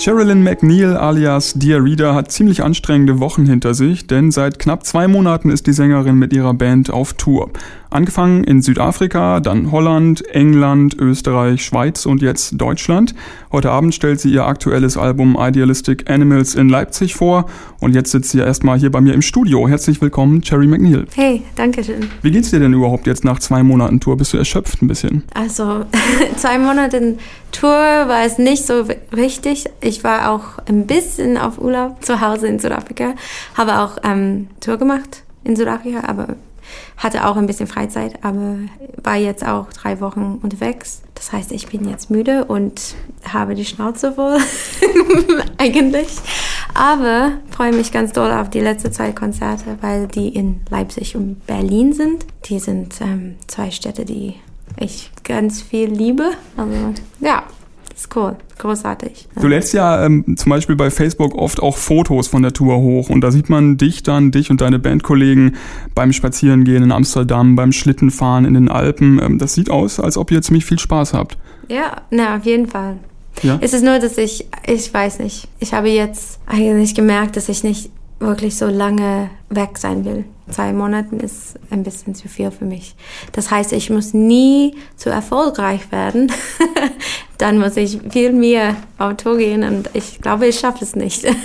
Sherilyn McNeil alias Dear Reader hat ziemlich anstrengende Wochen hinter sich, denn seit knapp zwei Monaten ist die Sängerin mit ihrer Band auf Tour. Angefangen in Südafrika, dann Holland, England, Österreich, Schweiz und jetzt Deutschland. Heute Abend stellt sie ihr aktuelles Album Idealistic Animals in Leipzig vor und jetzt sitzt sie erstmal hier bei mir im Studio. Herzlich willkommen, Cherry McNeil. Hey, danke schön. Wie geht's dir denn überhaupt jetzt nach zwei Monaten Tour? Bist du erschöpft ein bisschen? Also, zwei Monate Tour war es nicht so richtig. Ich war auch ein bisschen auf Urlaub zu Hause in Südafrika, habe auch ähm, Tour gemacht in Südafrika, aber hatte auch ein bisschen Freizeit, aber war jetzt auch drei Wochen unterwegs. Das heißt, ich bin jetzt müde und habe die Schnauze voll, eigentlich. Aber freue mich ganz doll auf die letzten zwei Konzerte, weil die in Leipzig und Berlin sind. Die sind ähm, zwei Städte, die ich ganz viel liebe. Also ja, ist cool, großartig. Du lädst ja ähm, zum Beispiel bei Facebook oft auch Fotos von der Tour hoch und da sieht man dich dann, dich und deine Bandkollegen beim Spazierengehen in Amsterdam, beim Schlittenfahren in den Alpen. Ähm, das sieht aus, als ob ihr ziemlich viel Spaß habt. Ja, na, auf jeden Fall. Ja? Es ist nur, dass ich, ich weiß nicht, ich habe jetzt eigentlich gemerkt, dass ich nicht wirklich so lange weg sein will. Zwei Monaten ist ein bisschen zu viel für mich. Das heißt, ich muss nie zu erfolgreich werden. Dann muss ich viel mehr auf Tour gehen und ich glaube, ich schaffe es nicht.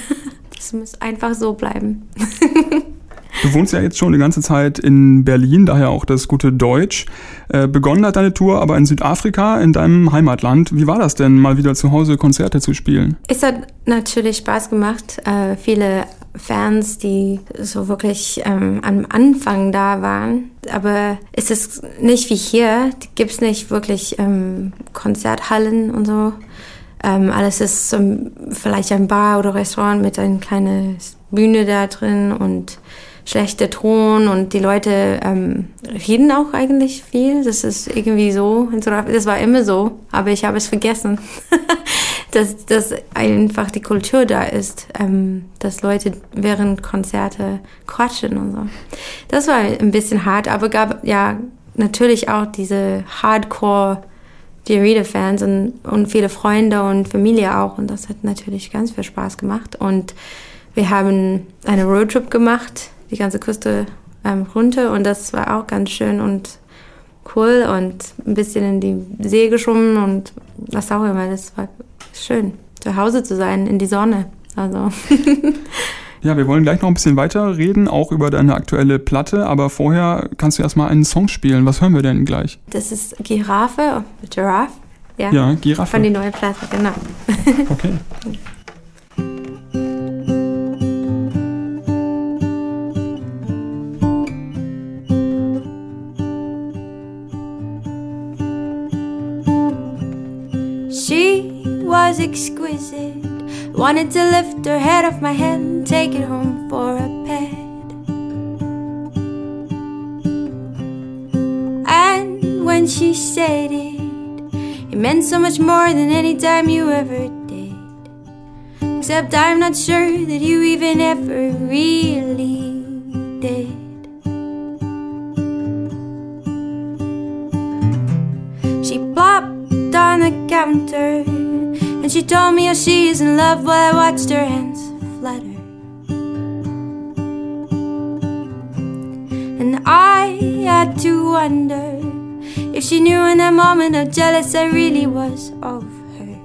Es muss einfach so bleiben. Du wohnst ja jetzt schon die ganze Zeit in Berlin, daher auch das gute Deutsch. Äh, begonnen hat deine Tour aber in Südafrika, in deinem Heimatland. Wie war das denn, mal wieder zu Hause Konzerte zu spielen? Es hat natürlich Spaß gemacht. Äh, viele Fans, die so wirklich ähm, am Anfang da waren. Aber es ist nicht wie hier, gibt es nicht wirklich ähm, Konzerthallen und so. Ähm, alles ist so, vielleicht ein Bar oder Restaurant mit einer kleinen Bühne da drin und schlechter Ton und die Leute ähm, reden auch eigentlich viel. Das ist irgendwie so. Das war immer so, aber ich habe es vergessen, dass, dass einfach die Kultur da ist, ähm, dass Leute während Konzerte quatschen und so. Das war ein bisschen hart, aber gab ja natürlich auch diese Hardcore die Reader-Fans und, und viele Freunde und Familie auch und das hat natürlich ganz viel Spaß gemacht und wir haben eine Roadtrip gemacht die ganze Küste ähm, runter und das war auch ganz schön und cool und ein bisschen in die See geschwommen und was auch immer. Das war schön, zu Hause zu sein, in die Sonne. Also. Ja, wir wollen gleich noch ein bisschen weiter reden, auch über deine aktuelle Platte, aber vorher kannst du erstmal einen Song spielen. Was hören wir denn gleich? Das ist Giraffe, Giraffe. Ja, ja Giraffe. Von der neuen Platte, genau. Okay. exquisite. Wanted to lift her head off my head and take it home for a pet. And when she said it, it meant so much more than any time you ever did. Except I'm not sure that you even ever really she told she is in love while I watched her hands flutter. And I had to wonder if she knew in that moment how jealous I really was of her.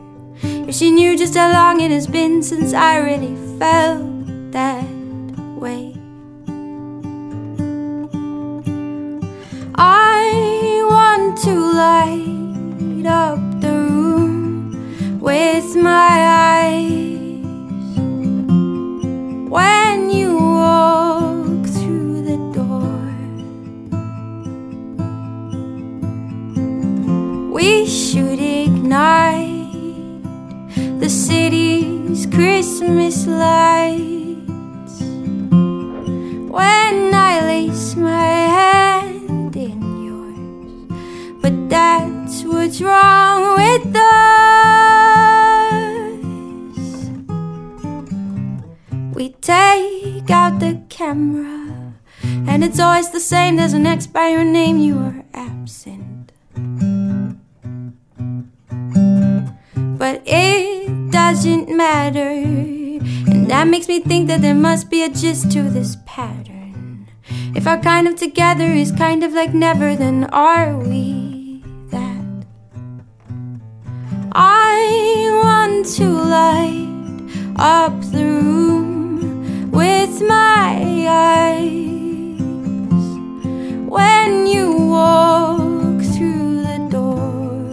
If she knew just how long it has been since I really felt that way. I want to light what's wrong with us. We take out the camera and it's always the same, there's an X by your name, you are absent. But it doesn't matter, and that makes me think that there must be a gist to this pattern. If our kind of together is kind of like never, then are we to light up the room with my eyes when you walk through the door.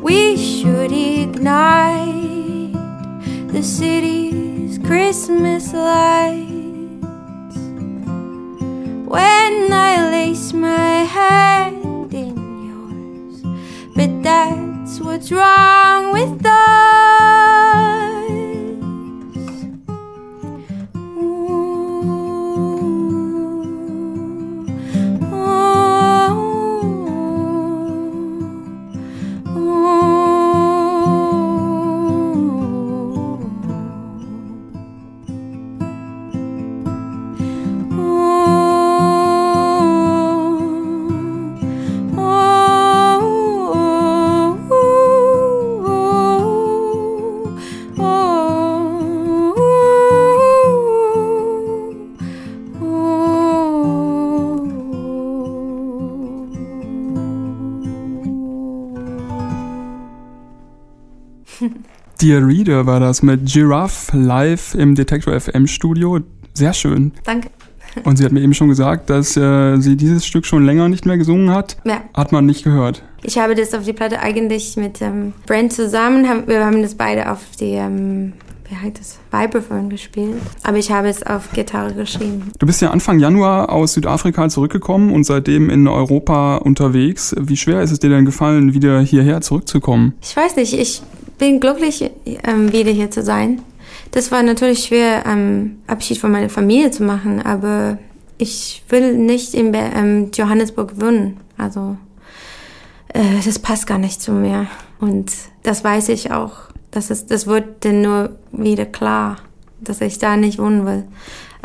We should ignite the city's Christmas lights when I Dear Reader war das mit Giraffe live im Detector FM Studio. Sehr schön. Danke. Und sie hat mir eben schon gesagt, dass äh, sie dieses Stück schon länger nicht mehr gesungen hat. Ja. Hat man nicht gehört. Ich habe das auf die Platte eigentlich mit ähm, Brent zusammen. Haben, wir haben das beide auf die, ähm, wie heißt das, Vibraphone gespielt. Aber ich habe es auf Gitarre geschrieben. Du bist ja Anfang Januar aus Südafrika zurückgekommen und seitdem in Europa unterwegs. Wie schwer ist es dir denn gefallen, wieder hierher zurückzukommen? Ich weiß nicht, ich bin glücklich, ähm, wieder hier zu sein. Das war natürlich schwer, ähm, Abschied von meiner Familie zu machen, aber ich will nicht in Be ähm, Johannesburg wohnen. Also äh, das passt gar nicht zu mir. Und das weiß ich auch. Das, ist, das wird dann nur wieder klar, dass ich da nicht wohnen will.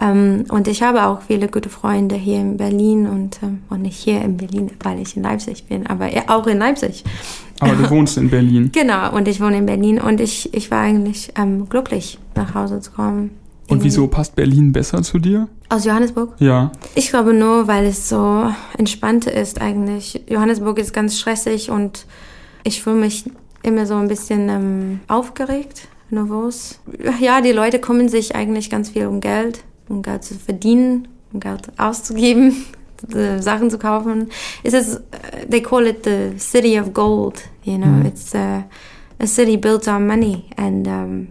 Ähm, und ich habe auch viele gute Freunde hier in Berlin und, ähm, und nicht hier in Berlin, weil ich in Leipzig bin, aber auch in Leipzig. Aber du wohnst in Berlin. Genau, und ich wohne in Berlin und ich, ich war eigentlich ähm, glücklich, nach Hause zu kommen. Und wieso passt Berlin besser zu dir? Aus Johannesburg? Ja. Ich glaube nur, weil es so entspannt ist eigentlich. Johannesburg ist ganz stressig und ich fühle mich immer so ein bisschen ähm, aufgeregt, nervös. Ja, die Leute kommen sich eigentlich ganz viel um Geld, um Geld zu verdienen, um Geld auszugeben. Sachen zu kaufen. It says they call it the city of gold. You know, Mhm. it's a, a city built on money, and um,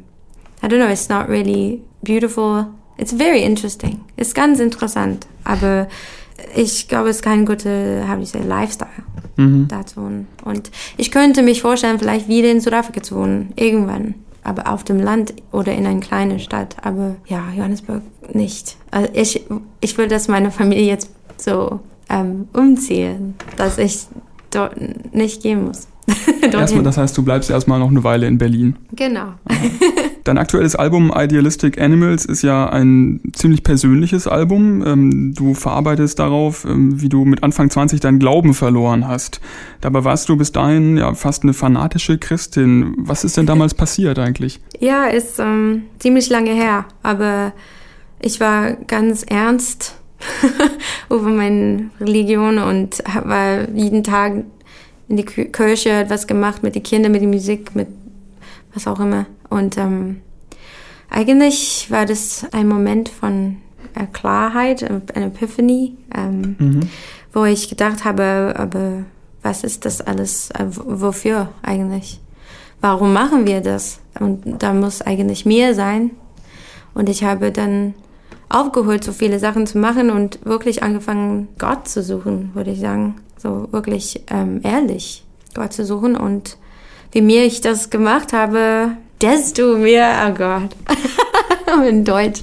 I don't know. It's not really beautiful. It's very interesting. It's ganz interessant, aber ich glaube, es ist kein guter, how do you say, Lifestyle Mhm. da zu wohnen. Und ich könnte mich vorstellen, vielleicht wieder in Südafrika zu wohnen, irgendwann. Aber auf dem Land oder in einer kleinen Stadt. Aber ja, Johannesburg nicht. Also ich, ich will, dass meine Familie jetzt so ähm, umziehen, dass ich dort nicht gehen muss. Erstmal, das heißt, du bleibst erstmal noch eine Weile in Berlin. genau. Dein aktuelles Album Idealistic Animals ist ja ein ziemlich persönliches Album. Ähm, Du verarbeitest darauf, ähm, wie du mit Anfang 20 deinen Glauben verloren hast. Dabei warst du bis dahin ja fast eine fanatische Christin. Was ist denn damals passiert eigentlich? Ja, ist ähm, ziemlich lange her, aber ich war ganz ernst über meine Religion und war jeden Tag in die Kirche, etwas gemacht mit den Kindern, mit der Musik, mit was auch immer. Und ähm, eigentlich war das ein Moment von äh, Klarheit, äh, eine Epiphany, ähm, wo ich gedacht habe, aber was ist das alles, äh, wofür eigentlich? Warum machen wir das? Und da muss eigentlich mehr sein. Und ich habe dann aufgehört, so viele Sachen zu machen und wirklich angefangen, Gott zu suchen, würde ich sagen. So wirklich ähm, ehrlich Gott zu suchen. Und wie mehr ich das gemacht habe, desto mehr, oh Gott, in Deutsch.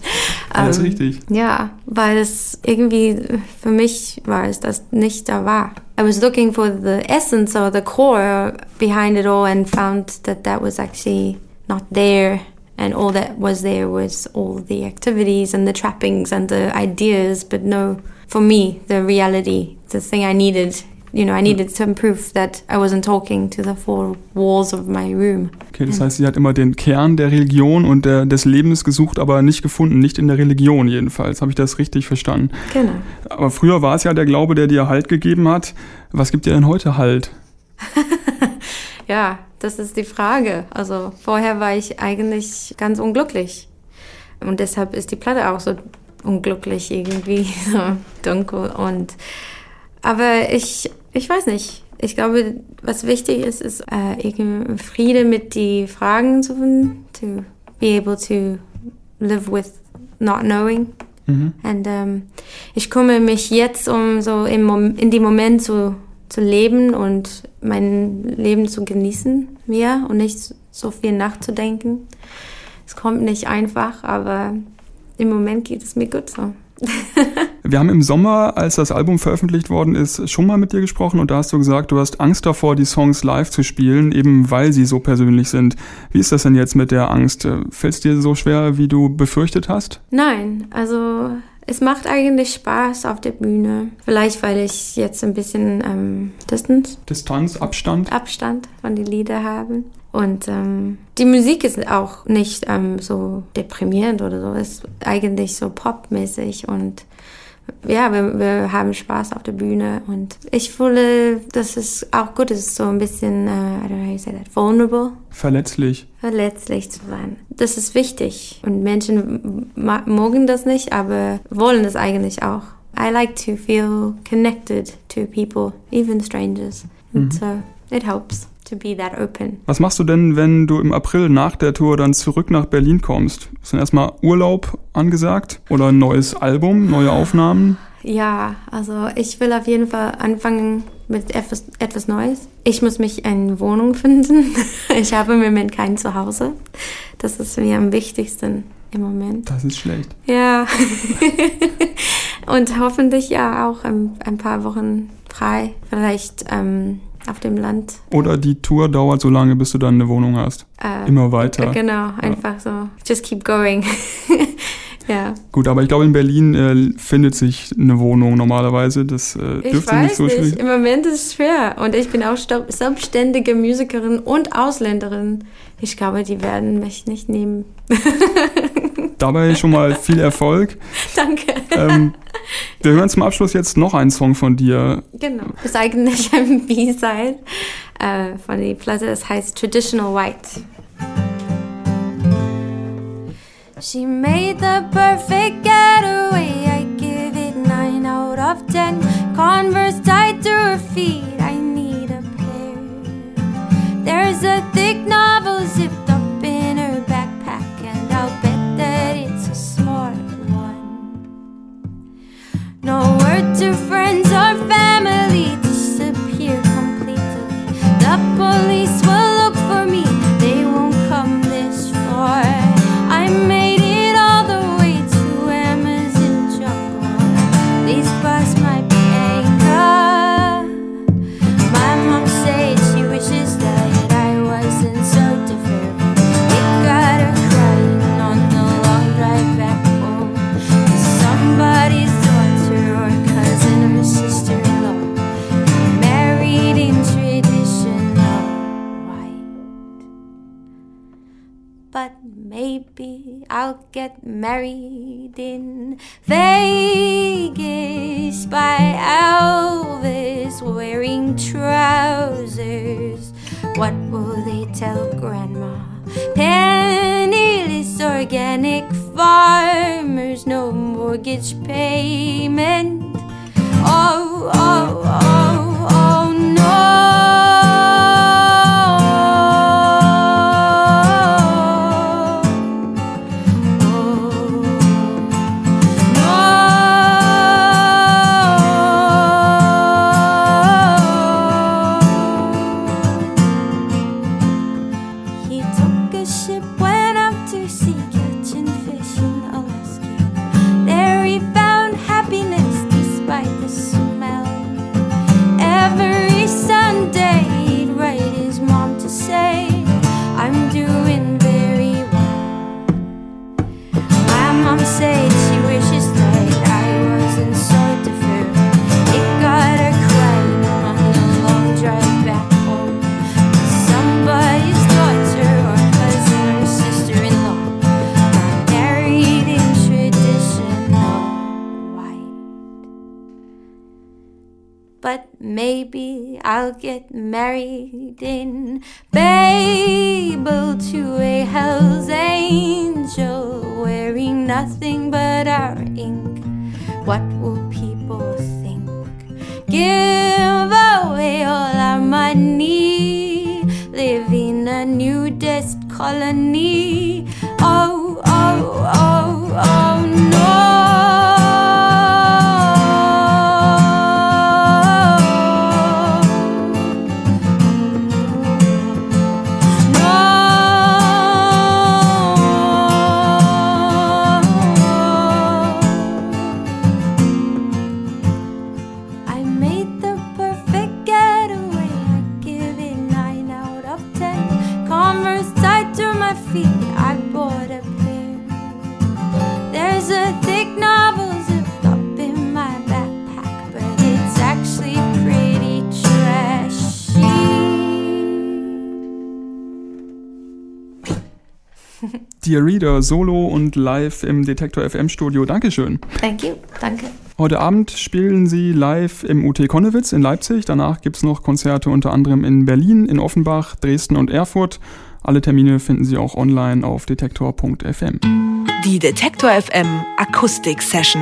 Ähm, richtig. Ja, weil es irgendwie für mich war es das nicht da war. I was looking for the essence or the core behind it all and found that that was actually not there and all that was there was all the activities and the trappings and the ideas, but no, for me, the reality, the thing I needed you know, I needed some proof that I wasn't talking to the four walls of my room. Okay, das heißt, sie hat immer den Kern der Religion und der, des Lebens gesucht, aber nicht gefunden, nicht in der Religion jedenfalls. Habe ich das richtig verstanden? Genau. Aber früher war es ja der Glaube, der dir Halt gegeben hat. Was gibt dir denn heute Halt? ja, das ist die Frage. Also vorher war ich eigentlich ganz unglücklich. Und deshalb ist die Platte auch so unglücklich irgendwie, so dunkel. Und aber ich, ich weiß nicht. Ich glaube, was wichtig ist, ist äh, Friede mit die Fragen zu finden, to be able to live with not knowing. Mhm. Und ähm, ich kümmere mich jetzt um so im Mom in dem Moment zu, zu leben und mein Leben zu genießen mehr und nicht so viel nachzudenken. Es kommt nicht einfach, aber im Moment geht es mir gut so. Wir haben im Sommer, als das Album veröffentlicht worden ist, schon mal mit dir gesprochen und da hast du gesagt, du hast Angst davor, die Songs live zu spielen, eben weil sie so persönlich sind. Wie ist das denn jetzt mit der Angst? Fällt es dir so schwer, wie du befürchtet hast? Nein, also es macht eigentlich Spaß auf der Bühne. Vielleicht, weil ich jetzt ein bisschen ähm, Distanz. Distanz, Abstand. Abstand von den Liedern habe. Und ähm, die Musik ist auch nicht ähm, so deprimierend oder so, ist eigentlich so popmäßig und ja, wir, wir haben Spaß auf der Bühne und ich fühle, dass es auch gut ist, so ein bisschen, uh, I don't know how you say that, vulnerable. Verletzlich. Verletzlich zu sein. Das ist wichtig und Menschen mögen das nicht, aber wollen das eigentlich auch. I like to feel connected to people, even strangers. And mhm. so it helps to be that open. Was machst du denn, wenn du im April nach der Tour dann zurück nach Berlin kommst? Ist dann erstmal Urlaub angesagt oder ein neues Album, neue Aufnahmen? Ja, also ich will auf jeden Fall anfangen mit etwas, etwas Neues. Ich muss mich eine Wohnung finden. Ich habe im Moment kein Zuhause. Das ist mir am wichtigsten im Moment. Das ist schlecht. Ja. Und hoffentlich ja auch ein, ein paar Wochen frei. Vielleicht ähm, auf dem Land. Oder die Tour dauert so lange, bis du dann eine Wohnung hast. Äh, Immer weiter. Genau, einfach ja. so. Just keep going. ja. Gut, aber ich glaube, in Berlin äh, findet sich eine Wohnung normalerweise. Das äh, dürfte nicht so schwierig. Im Moment ist es schwer. Und ich bin auch selbstständige Musikerin und Ausländerin. Ich glaube, die werden mich nicht nehmen. Dabei schon mal viel Erfolg. Danke. Ähm, wir hören zum Abschluss jetzt noch einen Song von dir. Genau, ist eigentlich ein B-Side äh, von der Platte, das heißt Traditional White. She made the perfect getaway. I give it 9 out of 10. Converse tied to her feet. I need a pair. There's a thick novel I'll get married in Vegas by Elvis wearing trousers. What will they tell Grandma? Penniless organic farmers, no mortgage payment. Oh, oh, like the sun. But maybe I'll get married in Babel to a Hell's Angel wearing nothing but our ink. What will people think? Give away all our money, living a nudist colony. Dear Reader, solo und live im Detektor FM Studio. Dankeschön. Thank you. Danke. Heute Abend spielen sie live im UT Konnewitz in Leipzig. Danach gibt's noch Konzerte unter anderem in Berlin, in Offenbach, Dresden und Erfurt. Alle Termine finden Sie auch online auf detektor.fm. Die Detektor FM Akustik Session.